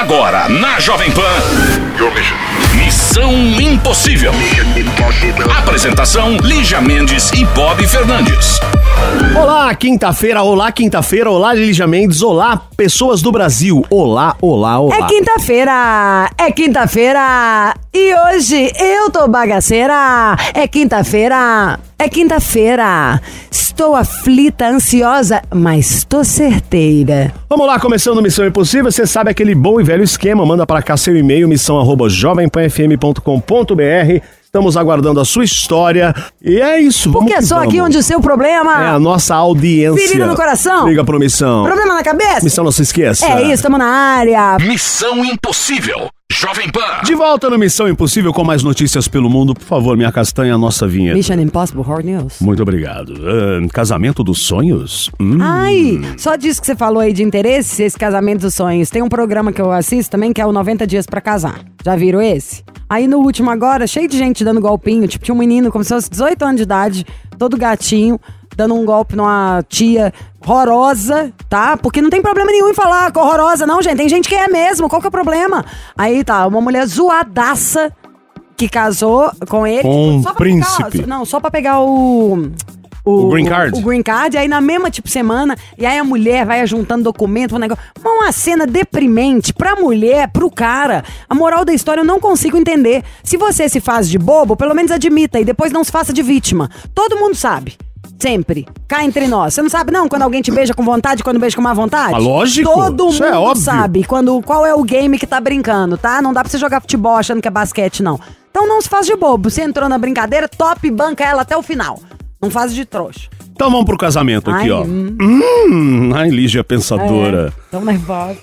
Agora, na Jovem Pan. Missão Impossível. Apresentação: Lígia Mendes e Bob Fernandes. Olá, quinta-feira, olá, quinta-feira, olá, Lígia Mendes, olá, pessoas do Brasil, olá, olá, olá. É quinta-feira, é quinta-feira e hoje eu tô bagaceira. É quinta-feira, é quinta-feira. Estou aflita, ansiosa, mas tô certeira. Vamos lá, começando Missão Impossível, você sabe aquele bom e velho esquema, manda para cá seu e-mail, missão arroba jovempanfm.com.br. Estamos aguardando a sua história. E é isso, vamos Porque que só vamos. aqui onde o seu problema. É a nossa audiência. Ferida no coração? Liga pro Missão. Problema na cabeça? Missão, não se esqueça. É isso, tamo na área. Missão Impossível. Jovem Pan. De volta no Missão Impossível com mais notícias pelo mundo. Por favor, minha castanha, a nossa vinheta. Mission Impossible Hard News. Muito obrigado. Ah, casamento dos sonhos? Hum. Ai, só disso que você falou aí de interesse, esse casamento dos sonhos. Tem um programa que eu assisto também que é o 90 Dias pra Casar. Já viram esse? Aí no último agora, cheio de gente dando golpinho. Tipo, tinha um menino como se fosse 18 anos de idade, todo gatinho, dando um golpe numa tia horrorosa, tá? Porque não tem problema nenhum em falar com horrorosa, não, gente. Tem gente que é mesmo. Qual que é o problema? Aí tá, uma mulher zoadaça que casou com ele. Com um só pra príncipe. Pegar, não, só pra pegar o. O green card? O green card, aí na mesma, tipo, semana, e aí a mulher vai juntando documento, um negócio. Uma cena deprimente pra mulher, pro cara. A moral da história eu não consigo entender. Se você se faz de bobo, pelo menos admita e depois não se faça de vítima. Todo mundo sabe. Sempre. Cá entre nós. Você não sabe, não, quando alguém te beija com vontade, quando beija com má vontade? Ah, lógico. Todo Isso é mundo óbvio. sabe quando, qual é o game que tá brincando, tá? Não dá pra você jogar futebol achando que é basquete, não. Então não se faz de bobo. Você entrou na brincadeira, top, banca ela até o final. Não faz de trouxa. Então vamos pro casamento aqui, Ai, ó. hum. Hum, ai, Lígia pensadora. É, tão nervosa.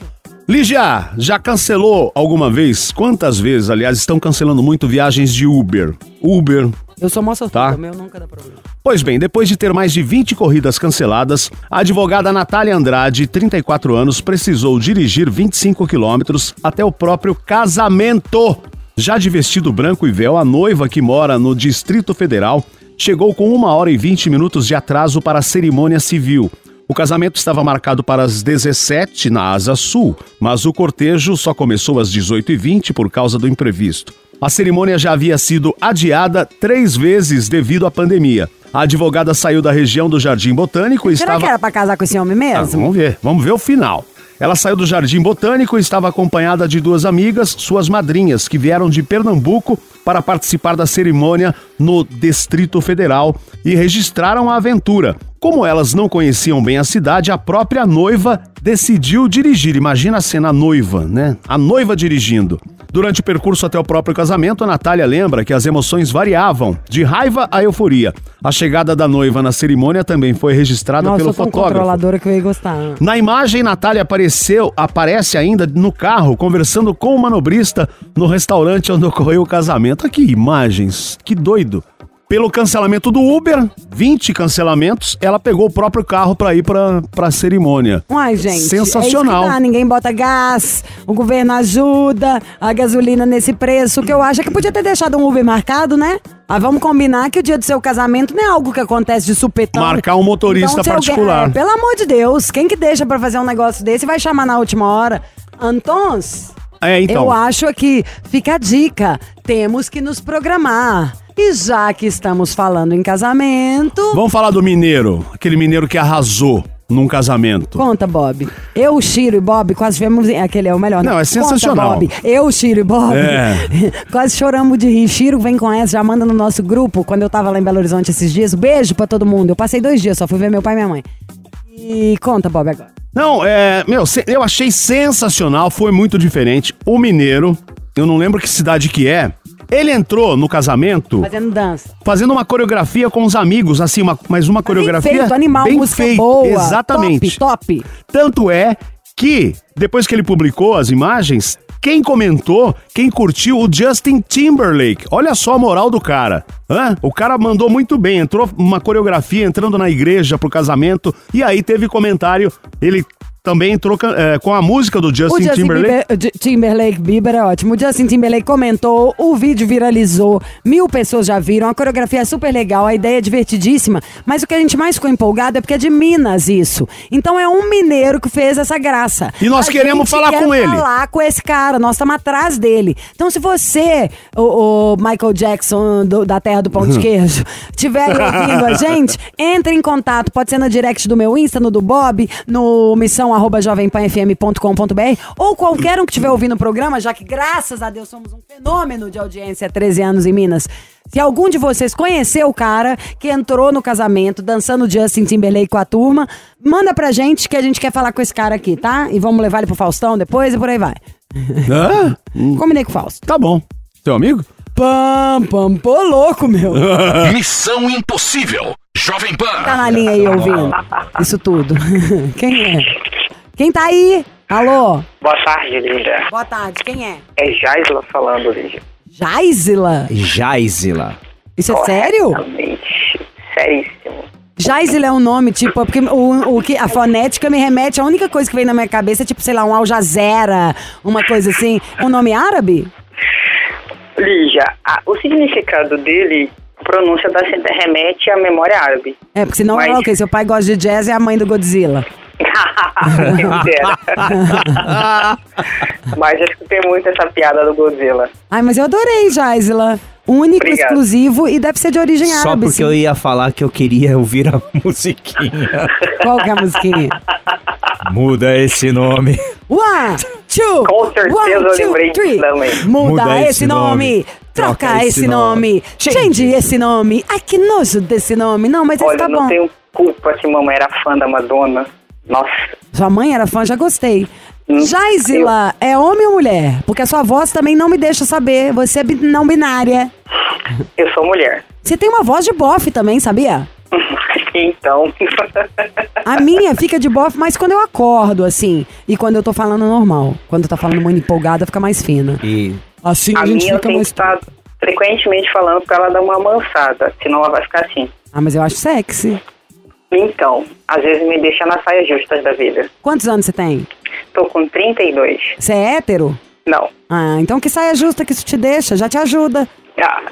Lígia, já cancelou alguma vez? Quantas vezes, aliás, estão cancelando muito viagens de Uber? Uber. Eu sou moça Tá. meu nunca dá problema. Pois bem, depois de ter mais de 20 corridas canceladas, a advogada Natália Andrade, 34 anos, precisou dirigir 25 quilômetros até o próprio casamento. Já de vestido branco e véu, a noiva que mora no Distrito Federal chegou com uma hora e 20 minutos de atraso para a cerimônia civil. O casamento estava marcado para as 17 na Asa Sul, mas o cortejo só começou às 18h20 por causa do imprevisto. A cerimônia já havia sido adiada três vezes devido à pandemia. A advogada saiu da região do Jardim Botânico e Será estava. que era pra casar com esse homem Ah, mesmo? vamos ver, vamos ver o final. Ela saiu do Jardim Botânico e estava acompanhada de duas amigas, suas madrinhas, que vieram de Pernambuco para participar da cerimônia no Distrito Federal e registraram a aventura. Como elas não conheciam bem a cidade, a própria noiva decidiu dirigir. Imagina a cena a noiva, né? A noiva dirigindo. Durante o percurso até o próprio casamento, a Natália lembra que as emoções variavam, de raiva a euforia. A chegada da noiva na cerimônia também foi registrada Nossa, pelo eu sou tão fotógrafo. controladora que eu ia gostar. Na imagem, Natália apareceu, aparece ainda no carro, conversando com o manobrista no restaurante onde ocorreu o casamento. Ah, que imagens, que doido. Pelo cancelamento do Uber, 20 cancelamentos, ela pegou o próprio carro para ir para a cerimônia. Uai, gente. Sensacional. É isso que dá. Ninguém bota gás, o governo ajuda, a gasolina nesse preço. O que eu acho é que podia ter deixado um Uber marcado, né? Ah, vamos combinar que o dia do seu casamento não é algo que acontece de supetão. Marcar um motorista Então, particular. é, pelo amor de Deus, quem que deixa pra fazer um negócio desse vai chamar na última hora? Antons, É, então. eu acho que fica a dica. Temos que nos programar. E já que estamos falando em casamento. Vamos falar do mineiro, aquele mineiro que arrasou num casamento. Conta, Bob. Eu, o Chiro e Bob quase tivemos. Aquele é o melhor. né? Não, é sensacional. Conta, Bob. Eu, o Chiro e Bob. É. quase choramos de rir. Chiro vem com essa, já manda no nosso grupo. Quando eu tava lá em Belo Horizonte esses dias. Beijo pra todo mundo. Eu passei dois dias, só fui ver meu pai e minha mãe. E conta, Bob, agora. Não, é. Meu, eu achei sensacional, foi muito diferente. O mineiro, eu não lembro que cidade que é. Ele entrou no casamento Fazendo dança. fazendo uma coreografia com os amigos, assim, uma, mas uma coreografia. Bem feito, animal, bem música feita, boa. Exatamente. Top, top. Tanto é que, depois que ele publicou as imagens, quem comentou, quem curtiu, o Justin Timberlake. Olha só a moral do cara. Hã? O cara mandou muito bem, entrou uma coreografia entrando na igreja pro casamento, e aí teve comentário, ele também entrou é, com a música do Justin, Justin Timberlake. Bieber, Timberlake Bieber é ótimo. O Justin Timberlake comentou, o vídeo viralizou, mil pessoas já viram, a coreografia é super legal, a ideia é divertidíssima, mas o que a gente mais ficou empolgado é porque é de Minas isso. Então é um mineiro que fez essa graça. E nós A queremos falar quer com ele. falar com esse cara, nós estamos atrás dele. Então se você, o, o Michael Jackson do- da terra do pão de queijo, tiver ouvindo a gente, entre em contato, pode ser no direct do meu Insta, no do Bob, no missão arroba jovempanfm.com.br ou qualquer um que estiver ouvindo o programa, já que graças a Deus somos um fenômeno de audiência há 13 anos em Minas. Se algum de vocês conheceu o cara que entrou no casamento dançando Justin Timberlake com a turma, manda pra gente que a gente quer falar com esse cara aqui, tá? E vamos levar ele pro Faustão depois e por aí vai. Hã? Combinei com o Fausto. Tá bom. Seu amigo? Pam, pam, pô, louco, meu. Missão Impossível. Jovem Tá Pan. na linha aí ouvindo isso tudo. Quem é? Quem tá aí? Alô? Boa tarde, Lígia. Boa tarde, quem é? É Jaisla falando, Lígia. Jaisila? Jaisila. Isso é sério? Seríssimo. Jaisila é um nome, tipo, porque o, o que, a fonética me remete, a única coisa que vem na minha cabeça é tipo, sei lá, um Al Jazeera, uma coisa assim. Um nome árabe? Lígia, a- o significado dele, a pronúncia da remete à memória árabe. É, porque senão é Mas- o quê? Seu pai gosta de jazz e é a mãe do Godzilla. Mas acho que tem muito essa piada do Godzilla. Ai, mas eu adorei, Jaisila. Único, Obrigado. exclusivo e deve ser de origem Só árabe. porque sim. eu ia falar que eu queria ouvir a musiquinha. Qual que é a musiquinha? Muda esse nome. One, two, Com certeza one, eu two, lembrei three. também. Muda, Muda esse esse nome. nome. Troca, Troca esse nome. nome. Change. Change. esse nome. Ai, que nojo desse nome. Não, mas esse Olha, tá não bom. tenho culpa se mamãe era fã da Madonna. Nossa, Sua mãe era fã, já gostei. Hum, Jaisila, é homem ou mulher? Porque a sua voz também não me deixa saber. Você é não binária. eu sou mulher. Você tem uma voz de bofe também, sabia? Então, A minha fica de bofe, mas quando eu acordo, assim. E quando eu tô falando normal. Quando tá falando muito empolgada, fica mais fina. E Assim a, a gente minha eu fica tenho mais. que estar frequentemente falando pra ela dar uma amansada, senão ela vai ficar assim. Ah, mas eu acho sexy. Então, às vezes me deixa nas saias justas da vida. Quantos anos você tem? Tô com 32. Você é hétero? Não. Ah, então que saia justa que isso te deixa, já te ajuda. Ah,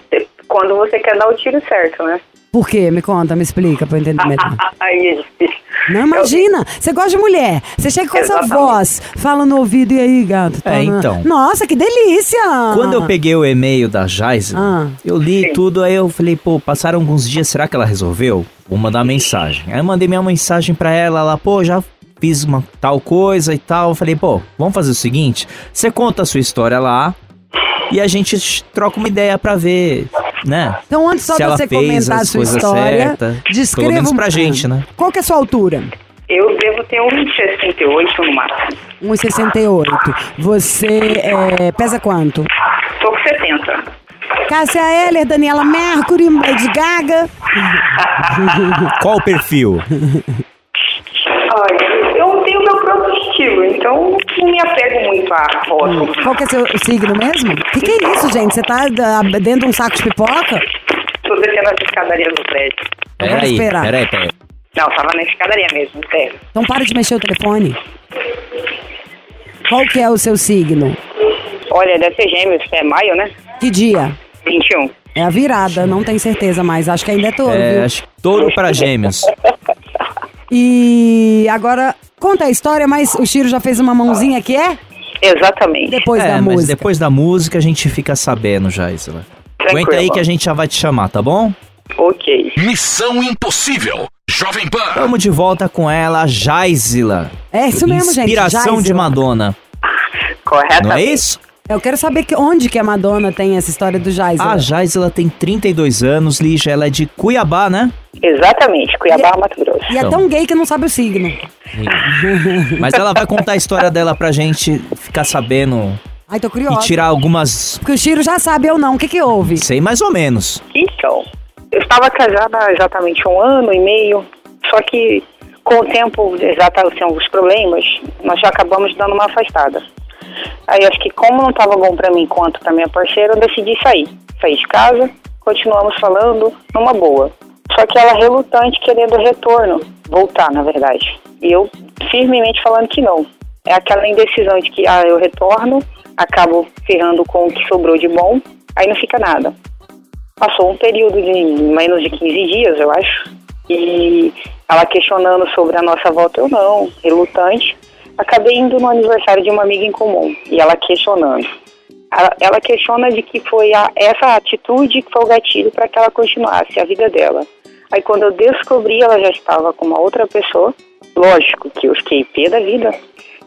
quando você quer dar o tiro certo, né? Por quê? Me conta, me explica pra eu entender melhor. Não, imagina. Você gosta de mulher. Você chega com essa voz, fala no ouvido, e aí, gato? Tá É, na- então. Nossa, que delícia! quando eu peguei o e-mail da Jaisila, Ah. eu li tudo, aí eu falei, pô, passaram alguns dias, será que ela resolveu? Vou mandar mensagem. Aí eu mandei minha mensagem pra ela, ela, pô, já fiz uma tal coisa e tal. Eu falei, pô, vamos fazer o seguinte, você conta a sua história lá e a gente troca uma ideia pra ver, né? Então, antes só ela você fez comentar a sua história, descreva pelo menos um- pra gente, né? Qual que é a sua altura? Eu devo ter um 68 no máximo. 1,68. Você é, pesa quanto? Tô com 70. Cássia Eller, Daniela Mercury, Lady Gaga. Qual o perfil? Olha, eu tenho meu próprio estilo, então não me apego muito à foto. Qual que é seu signo mesmo? O que, que é isso, gente? Você tá ah, dentro de um saco de pipoca? Tô descendo as escadarias do prédio. Vamos Peraí, esperar. peraí, peraí. Não, tava na escadaria mesmo, sério. Então para de mexer o telefone. Qual que é o seu signo? Olha, deve ser gêmeos, é maio, né? Que dia? 21. É a virada, não tenho certeza, mas acho que ainda é touro, É, viu? acho que touro pra gêmeos. E agora, conta a história, mas o Chiro já fez uma mãozinha que é? Exatamente. Depois é, da mas música. depois da música a gente fica sabendo já, Isla. Tranquilo. Aguenta aí que a gente já vai te chamar, tá bom? Ok. Missão Impossível. Jovem Pan. Vamos de volta com ela, Jaisila. É isso mesmo, gente. Inspiração de. Madonna. Corretamente. Não é isso? Eu quero saber que, onde que a Madonna tem essa história do Jaisila. A Jaisila tem 32 anos, Lígia, ela é de Cuiabá, né? Exatamente, Cuiabá, E- Mato Grosso. E é tão gay que não sabe o signo. Mas ela vai contar a história dela pra gente ficar sabendo Ai, tô e curiosa. tirar algumas. Porque o Chiro já sabe ou não. O que que houve? Sei mais ou menos. Então, eu estava casada há exatamente um ano e meio, só que com o tempo, exatamente assim, alguns problemas, nós já acabamos dando uma afastada. Aí acho que como não estava bom para mim quanto para minha parceira, eu decidi sair. Saí de casa, continuamos falando numa boa. Só que ela relutante querendo retorno, voltar na verdade. E eu firmemente falando que não. É aquela indecisão de que, ah, eu retorno, acabo ferrando com o que sobrou de bom, aí não fica nada. Passou um período de menos de 15 dias, eu acho, e ela questionando sobre a nossa volta, eu não, relutante. Acabei indo no aniversário de uma amiga em comum, e ela questionando. Ela- questiona de que foi a- essa atitude que foi o gatilho para que ela continuasse a vida dela. Aí quando eu descobri, ela já estava com uma outra pessoa. Lógico que eu fiquei pé da vida.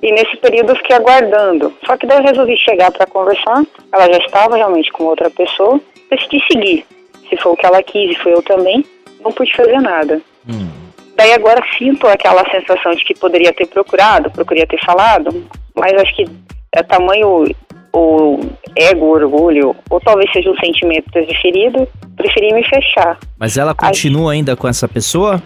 E nesse período eu fiquei aguardando. Só que daí eu resolvi chegar para conversar. Ela já estava realmente com outra pessoa. Decidi seguir. Se foi o que ela quis e foi eu também, não pude fazer nada. Daí agora sinto aquela sensação de que poderia ter procurado, poderia ter falado, mas acho que é tamanho o ego, orgulho, ou talvez seja um sentimento transferido, preferi me fechar. Mas ela continua ainda com essa pessoa?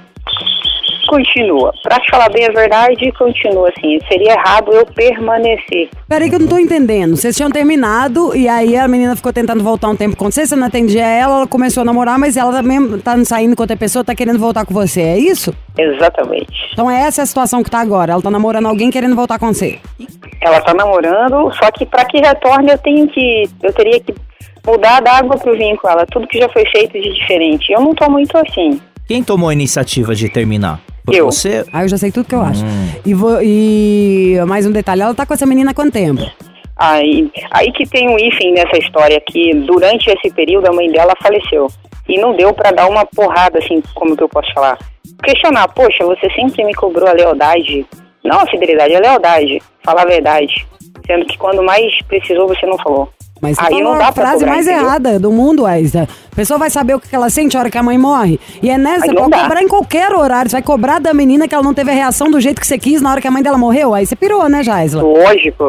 Continua. Pra te falar bem a verdade, continua assim. Seria errado eu permanecer. Peraí que eu não tô entendendo. Vocês tinham terminado e aí a menina ficou tentando voltar um tempo com você, você não atendia ela, ela começou a namorar, mas ela também tá saindo com outra pessoa, tá querendo voltar com você, é isso? Exatamente. Então essa é a situação que tá agora. Ela tá namorando alguém querendo voltar com você. Ela tá namorando, só que pra que retorne eu tenho que. Eu teria que mudar da água pro vinho com ela. Tudo que já foi feito de diferente. Eu não tô muito assim. Quem tomou a iniciativa de terminar? Foi Eu. você? Aí eu já sei tudo que eu acho. E, vou, e mais um detalhe, ela tá com essa menina há quanto tempo? Aí, aí que tem um hífen nessa história que durante esse período a mãe dela faleceu. E não deu pra dar uma porrada, assim, como que eu posso falar. Questionar, poxa, você sempre me cobrou a lealdade. Não a fidelidade, a lealdade. Falar a verdade. Sendo que quando mais precisou, você não falou. Mas você aí falou não dá a frase mais entendeu? errada do mundo, Aisa. A pessoa vai saber o que ela sente a hora que a mãe morre. E é nessa, Aí pode dá. cobrar em qualquer horário. Você vai cobrar da menina que ela não teve a reação do jeito que você quis na hora que a mãe dela morreu. Aí você pirou, né, Jaisla? Lógico.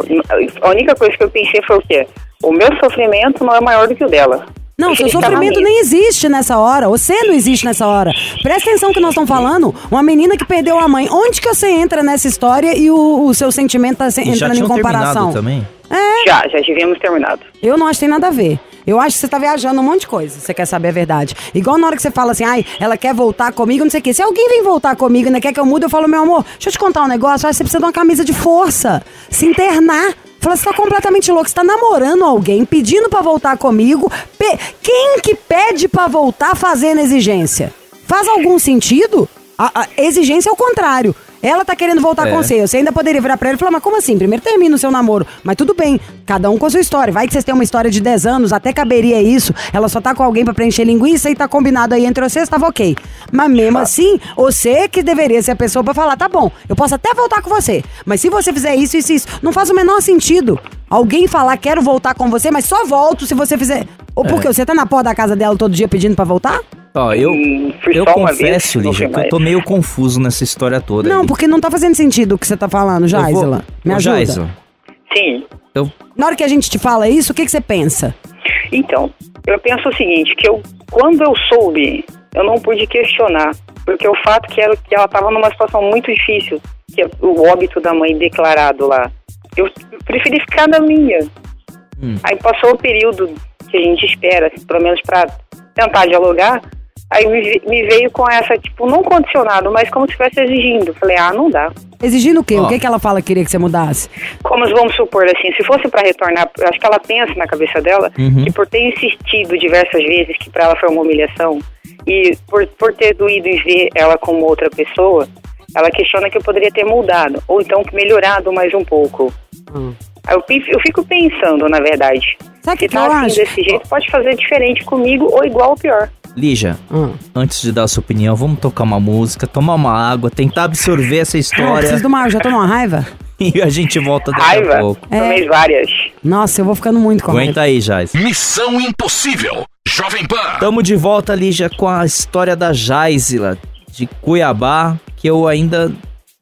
A única coisa que eu pensei foi o quê? O meu sofrimento não é maior do que o dela. Não, seu na sofrimento nem existe nessa hora. Você não existe nessa hora. Presta atenção que nós estamos falando. Uma menina que perdeu a mãe. Onde que você entra nessa história e o, o seu sentimento tá se- E já entrando em comparação? terminado também? Já, já devíamos terminado. Eu não acho que tem nada a ver. Eu acho que você tá viajando um monte de coisa. Você quer saber a verdade. Igual na hora que você fala assim, ai, ela quer voltar comigo, não sei o quê. Se alguém vem voltar comigo e ainda quer que eu mude, eu falo, meu amor, deixa eu te contar um negócio. Acho que você precisa de uma camisa de força. Se internar. Fala, você tá completamente louco. Você tá namorando alguém, pedindo pra voltar comigo. Pe- Quem que pede pra voltar fazendo exigência? Faz algum sentido? A, a exigência é o contrário. Ela tá querendo voltar É. com você. Você ainda poderia virar pra ele e falar, mas como assim? Primeiro termina o seu namoro. Mas tudo bem, cada um com a sua história. Vai que vocês têm uma história de 10 anos, até caberia isso. Ela só tá com alguém pra preencher linguiça e tá combinado aí entre vocês, tava ok. Mas mesmo assim, você que deveria ser a pessoa pra falar, tá bom, eu posso até voltar com você. Mas se você fizer isso, isso, isso, não faz o menor sentido. Alguém falar, quero voltar com você, mas só volto se você fizer. Ou por quê? Você tá na porta da casa dela todo dia pedindo pra voltar? Ó, eu, eu confesso, Lígia, que eu tô meio confuso nessa história toda. Não, aí. porque não tá fazendo sentido o que você tá falando, vou- Jaisla. Me ajuda. Jaisla, Sim. eu Na hora que a gente te fala isso, o que, que você pensa? Então, eu penso o seguinte, que eu, quando eu soube, eu não pude questionar, porque o fato que, era, que ela estava numa situação muito difícil, que é o óbito da mãe declarado lá, eu preferi ficar na minha. Hum. Aí passou o período que a gente espera, pelo menos para tentar dialogar, aí me, me veio com essa, tipo, não condicionado, mas como se estivesse exigindo. Falei, ah, não dá. Exigindo o quê? Ó. O que, que ela fala que queria que você mudasse? Como vamos supor assim, se fosse para retornar, acho que ela pensa na cabeça dela Uhum. que por ter insistido diversas vezes que para ela foi uma humilhação e por, por ter doído em ver ela como outra pessoa, ela questiona que eu poderia ter mudado ou então melhorado mais um pouco. Hum. Aí eu, eu fico pensando, na verdade, Sabe o que, se que tá eu assim acho? desse jeito, pode fazer diferente comigo ou igual ou pior. Lígia, Hum. antes de dar a sua opinião, vamos tocar uma música, tomar uma água, tentar absorver essa Ah, história preciso do mar, já tô numa raiva? e a gente volta daqui a Raiva, pouco. É. tomei várias. Nossa, eu vou ficando muito com Aguenta raiva. aí, Jais. Missão Impossível. Jovem Pan. Tamo de volta, Lígia, com a história da Jaisila, de Cuiabá, que eu ainda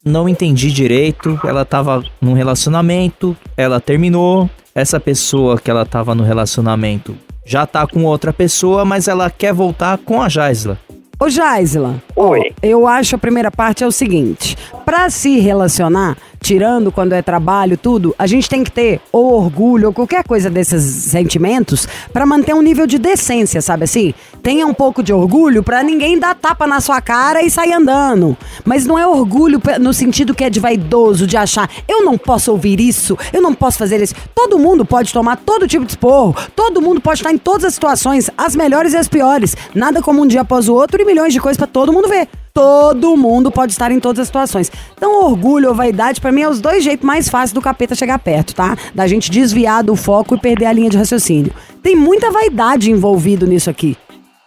não entendi direito. Ela tava num relacionamento, ela terminou. Essa pessoa que ela tava no relacionamento já tá com outra pessoa, mas ela quer voltar com a Jaisla. Ô, Jaisla, Ó, Oi. eu acho a primeira parte é o seguinte: pra se relacionar, tirando quando é trabalho, tudo, a gente tem que ter ou orgulho ou qualquer coisa desses sentimentos pra manter um nível de decência, sabe assim? Tenha um pouco de orgulho pra ninguém dar tapa na sua cara e sair andando. Mas não é orgulho no sentido que é de vaidoso, de achar, eu não posso ouvir isso, eu não posso fazer isso. Todo mundo pode tomar todo tipo de esporro, todo mundo pode estar em todas as situações, as melhores e as piores. Nada como um dia após o outro e milhões de coisas pra todo mundo ver. Todo mundo pode estar em todas as situações. Então, orgulho ou vaidade, pra mim, é os dois jeitos mais fáceis do capeta chegar perto, tá? Da gente desviar do foco e perder a linha de raciocínio. Tem muita vaidade envolvido nisso aqui.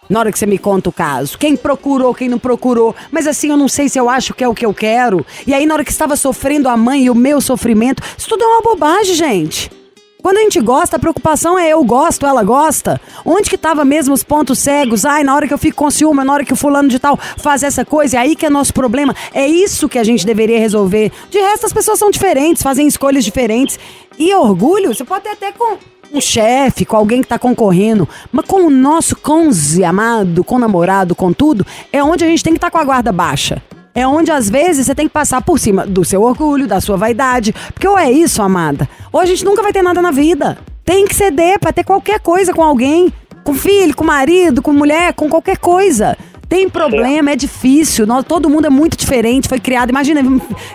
Na hora que você me conta o caso. Quem procurou, quem não procurou. Mas assim, eu não sei se eu acho que é o que eu quero. E aí, na hora que estava sofrendo a mãe e o meu sofrimento. Isso tudo é uma bobagem, gente. Quando a gente gosta, a preocupação é eu gosto, ela gosta. Onde que tava mesmo os pontos cegos? Ai, na hora que eu fico com ciúme, na hora que o fulano de tal faz essa coisa, é aí que é nosso problema. É isso que a gente deveria resolver. De resto, as pessoas são diferentes, fazem escolhas diferentes. E orgulho, você pode ter até com um chefe, com alguém que tá concorrendo, mas com o nosso cônjuge amado, com o namorado, com tudo, é onde a gente tem que estar com a guarda baixa. É onde às vezes você tem que passar por cima do seu orgulho, da sua vaidade. Porque ou é isso, amada, ou a gente nunca vai ter nada na vida. Tem que ceder pra ter qualquer coisa com alguém. Com filho, com marido, com mulher, com qualquer coisa. Tem problema, é difícil. Nós, todo mundo é muito diferente, foi criado. Imagina,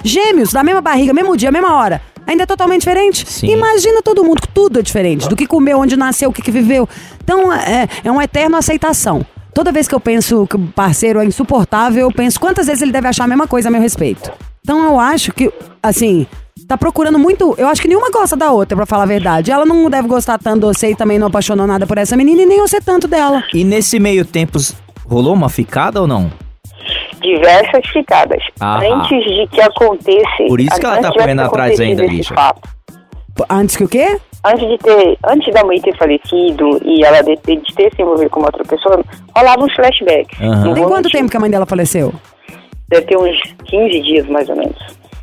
gêmeos, da mesma barriga, mesmo dia, mesma hora. Ainda é totalmente diferente. Sim. Imagina todo mundo, tudo é diferente. Do que comeu, onde nasceu, o que, que viveu. Então, é, é uma eterna aceitação. Toda vez que eu penso que o parceiro é insuportável, eu penso quantas vezes ele deve achar a mesma coisa a meu respeito. Então eu acho que, assim, tá procurando muito. Eu acho que nenhuma gosta da outra, pra falar a verdade. Ela não deve gostar tanto de você e também não apaixonou nada por essa menina e nem você tanto dela. E nesse meio tempo, rolou uma ficada ou não? Diversas ficadas. Ah. Antes de que acontecesse. Por isso que ela tá correndo atrás ainda, Lígia. fato, Antes que o quê? Antes de ter. Antes da mãe ter falecido e ela de, de ter se envolvido com uma outra pessoa, rolava uns flashbacks. Não Tem quanto tempo que a mãe dela faleceu? Deve ter uns 15 dias, mais ou menos.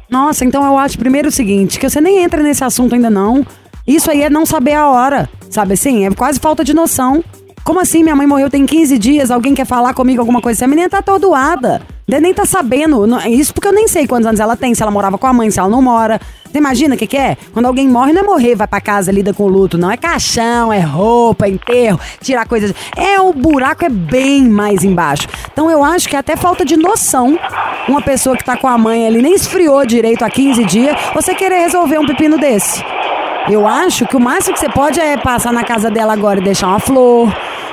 Nossa, então eu acho primeiro o seguinte, que você nem entra nesse assunto ainda não. Isso aí é não saber a hora, sabe assim? É quase falta de noção. Como assim? Minha mãe morreu tem 15 dias, alguém quer falar comigo alguma coisa? A menina tá atordoada. Nem tá sabendo. Não- Isso porque eu nem sei quantos anos ela tem, se ela morava com a mãe, se ela não mora. Você imagina o que, que é? Quando alguém morre, não é morrer, vai pra casa, lida com o luto, não. É caixão, é roupa, é enterro, tirar coisas. É, o buraco é bem mais embaixo. Então eu acho que é até falta de noção. Uma pessoa que tá com a mãe ali, nem esfriou direito há 15 dias, você querer resolver um pepino desse. Eu acho que o máximo que você pode é passar na casa dela agora e deixar uma flor.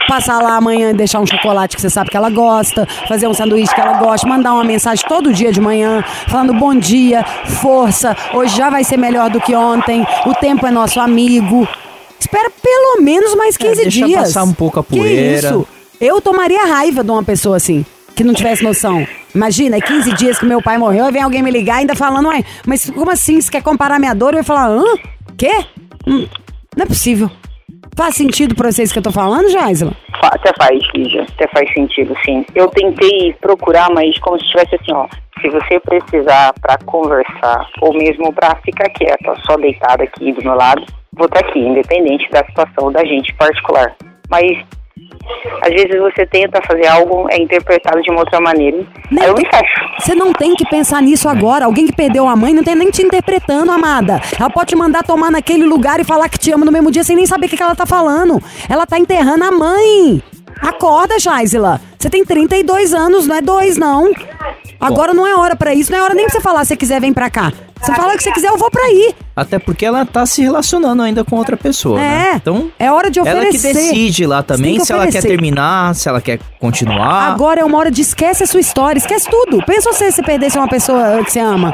Passar lá amanhã e deixar um chocolate que você sabe que ela gosta. Fazer um sanduíche que ela gosta. Mandar uma mensagem todo dia de manhã. Falando bom dia, força. Hoje já vai ser melhor do que ontem. O tempo é nosso amigo. Espera pelo menos mais 15 É, deixa dias. passar um pouco a Que poeira. isso? Eu tomaria raiva de uma pessoa assim. Que não tivesse noção. Imagina, é 15 dias que meu pai morreu, aí vem alguém me ligar ainda falando, ué, mas como assim? Você quer comparar minha dor? Eu ia falar, hã? Quê? Hum, não é possível. Faz sentido pra vocês que eu tô falando, Jaisla? Até faz, Lígia. Até faz sentido, sim. Eu tentei procurar, mas como se tivesse assim, ó. Se você precisar pra conversar, ou mesmo pra ficar quieta, só deitada aqui do meu lado, vou estar aqui, independente da situação da gente particular. Mas às vezes você tenta fazer algo, é interpretado de uma outra maneira. Aí eu me fecho. Você não tem que pensar nisso agora. Alguém que perdeu a mãe não tem nem te interpretando, amada. Ela pode te mandar tomar naquele lugar e falar que te ama no mesmo dia sem nem saber o que, que ela tá falando. Ela tá enterrando a mãe. Acorda, Jaisla. Você tem 32 anos, não é dois, não. Agora não é hora pra isso, não é hora nem pra você falar, se você quiser, vem pra cá. Você fala que você quiser, eu vou pra aí. Até porque ela tá se relacionando ainda com outra pessoa, né? É. Então, É hora de ela que oferecer. decide lá também se ela quer oferecer. terminar, se ela quer continuar. Agora é uma hora de esquece a sua história, esquece tudo. Pensa você se perdesse uma pessoa que você ama.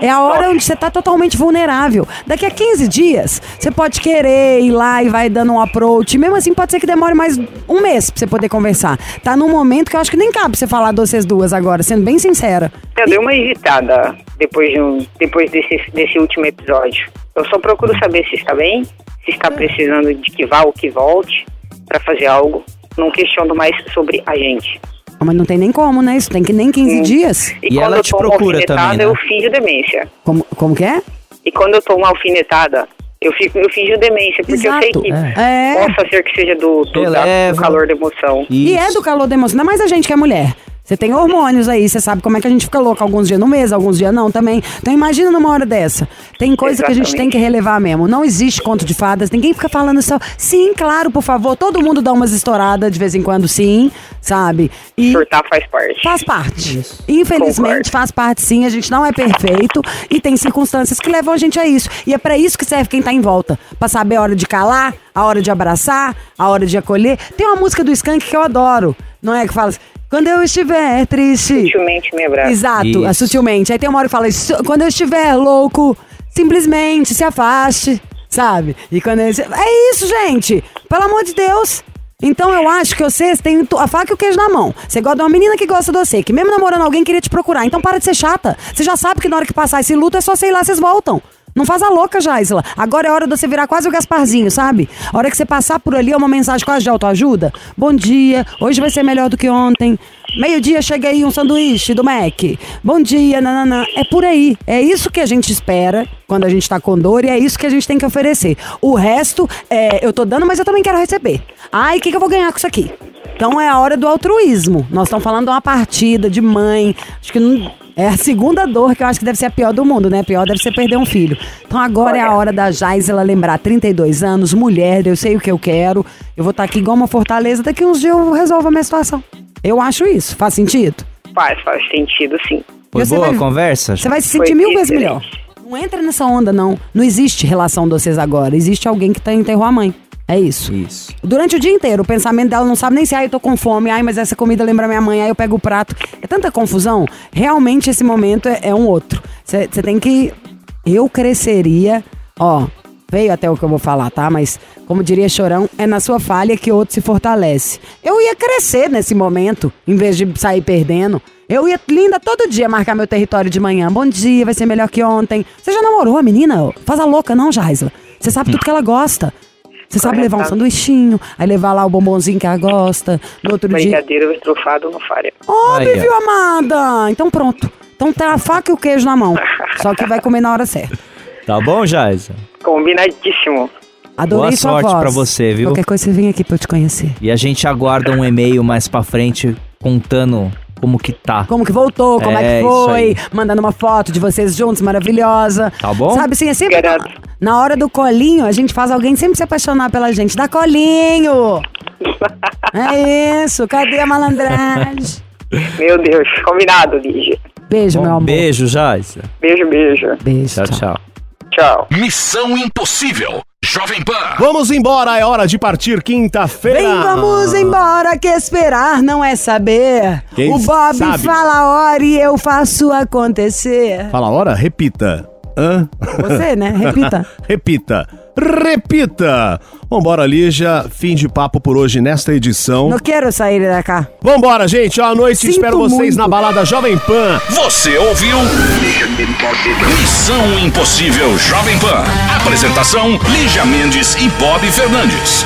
É a hora onde você tá totalmente vulnerável. Daqui a 15 dias, você pode querer ir lá e vai dando um approach. Mesmo assim, pode ser que demore mais um mês pra você poder conversar. Tá num momento que eu acho que nem cabe você falar de vocês duas agora, sendo bem sincera. Eu dei uma hesitada depois, de um, depois desse, desse último episódio. Eu só procuro saber se está bem, se está precisando de que vá ou que volte para fazer algo. Não questiono mais sobre a gente. Ah, Mas não tem nem como, né? Isso tem que nem 15 Hum. dias. E quando ela eu te tomo procura alfinetada, também, né? eu finjo demência. Como, como que é? E quando eu tomo uma alfinetada, eu, fico, eu finjo demência, porque eu sei Exato. que É. possa ser que seja do, do, da- do calor da emoção. E é Isso. do calor da emoção. Ainda mais a gente que é mulher. Você tem hormônios aí, você sabe como é que a gente fica louca alguns dias no mês, alguns dias não também. Então imagina numa hora dessa. Tem coisa que a gente tem que relevar mesmo. Não existe conto de fadas, ninguém fica falando só. Sim, claro, por favor, todo mundo dá umas estouradas de vez em quando, sim, sabe? E Surtar faz parte. Faz parte. Infelizmente, Concordo. faz parte sim. A gente não é perfeito e tem circunstâncias que levam a gente a isso. E é pra isso que serve quem tá em volta. Pra saber a hora de calar, a hora de abraçar, a hora de acolher. Tem uma música do Skank que eu adoro. Não é que fala assim, quando eu estiver triste. Sutilmente me abraça. Exato, Isso. sutilmente. Aí tem uma hora que fala, "Su- quando eu estiver louco, simplesmente se afaste, sabe? E quando eu... É isso, gente! Pelo amor de Deus! Então eu acho que vocês têm a faca e o queijo na mão. Você gosta de uma menina que gosta de você, que mesmo namorando alguém queria te procurar. Então para de ser chata. Você já sabe que na hora que passar esse luto é só sei lá, vocês voltam. Não faz a louca, Jaisla. Agora é hora de você virar quase o Gasparzinho, sabe? A hora que você passar por ali é uma mensagem quase de autoajuda. Bom dia, hoje vai ser melhor do que ontem. Meio-dia chega aí um sanduíche do Mac. Bom dia, nananã. É por aí. É isso que a gente espera quando a gente tá com dor e é isso que a gente tem que oferecer. O resto, é, eu tô dando, mas eu também quero receber. Ai, o que, que eu vou ganhar com isso aqui? Então é a hora do altruísmo. Nós estamos falando de uma partida de mãe. Acho que não, é a segunda dor que eu acho que deve ser a pior do mundo, né? A pior deve ser perder um filho. Então agora é a hora da Jaisela lembrar 32 anos, mulher, eu sei o que eu quero. Eu vou estar aqui igual uma fortaleza, daqui uns dias eu resolvo a minha situação. Eu acho isso. Faz sentido? Faz, faz sentido, sim. Foi Você boa vai- a conversa? Você vai se Foi sentir mil vezes melhor. Não entra nessa onda, não. Não existe relação de vocês agora. Existe alguém que tá, enterrou a mãe. É isso. Isso. Durante o dia inteiro, o pensamento dela não sabe nem se, ai, eu tô com fome, ai, mas essa comida lembra minha mãe, aí eu pego o prato. É tanta confusão. Realmente, esse momento é, é um outro. Você tem que. Eu cresceria. Ó, veio até o que eu vou falar, tá? Mas, como diria Chorão, é na sua falha que o outro se fortalece. Eu ia crescer nesse momento, em vez de sair perdendo. Eu ia, linda, todo dia marcar meu território de manhã. Bom dia, vai ser melhor que ontem. Você já namorou a menina? Faz a louca, não, Jaisla. Você sabe tudo que ela gosta. Você sabe levar um sanduichinho, aí levar lá o bombonzinho que ela gosta. No outro dia. Brigadeiro estrufado no faria. Ó, Aí, Bibi amada! Então pronto. Então tá a faca e o queijo na mão. Só que vai comer na hora certa. Tá bom, Jaisa? Combinadíssimo. Adorei Boa sua sorte voz. pra você, viu? Qualquer coisa você vem aqui pra eu te conhecer. E a gente aguarda um e-mail mais pra frente contando como que tá. Como que voltou, como é, É, que foi, mandando uma foto de vocês juntos, maravilhosa. Tá bom? Sabe assim, é sempre na, na hora do colinho, a gente faz alguém sempre se apaixonar pela gente. Dá colinho! É isso, cadê a malandragem? Meu Deus, combinado, Lígia. Beijo, meu Um amor. beijo, Jaisa. Beijo, beijo. Beijo. Tchau, tchau. Tchau. Missão Impossível. Jovem Pan. Vamos embora, é hora de partir quinta-feira. Vem, vamos embora, que esperar não é saber. Quem o Bob sabe? fala a hora e eu faço acontecer. Fala a hora? Repita. Hã? Você, né? Repita. Repita. Repita! Vambora, Lígia. Fim de papo por hoje nesta edição. Não quero sair da cá. Vambora, gente. Ó, à noite. Sinto Espero vocês muito. na balada Jovem Pan. Você ouviu? Missão Impossível Jovem Pan. Apresentação: Lígia Mendes e Bob Fernandes.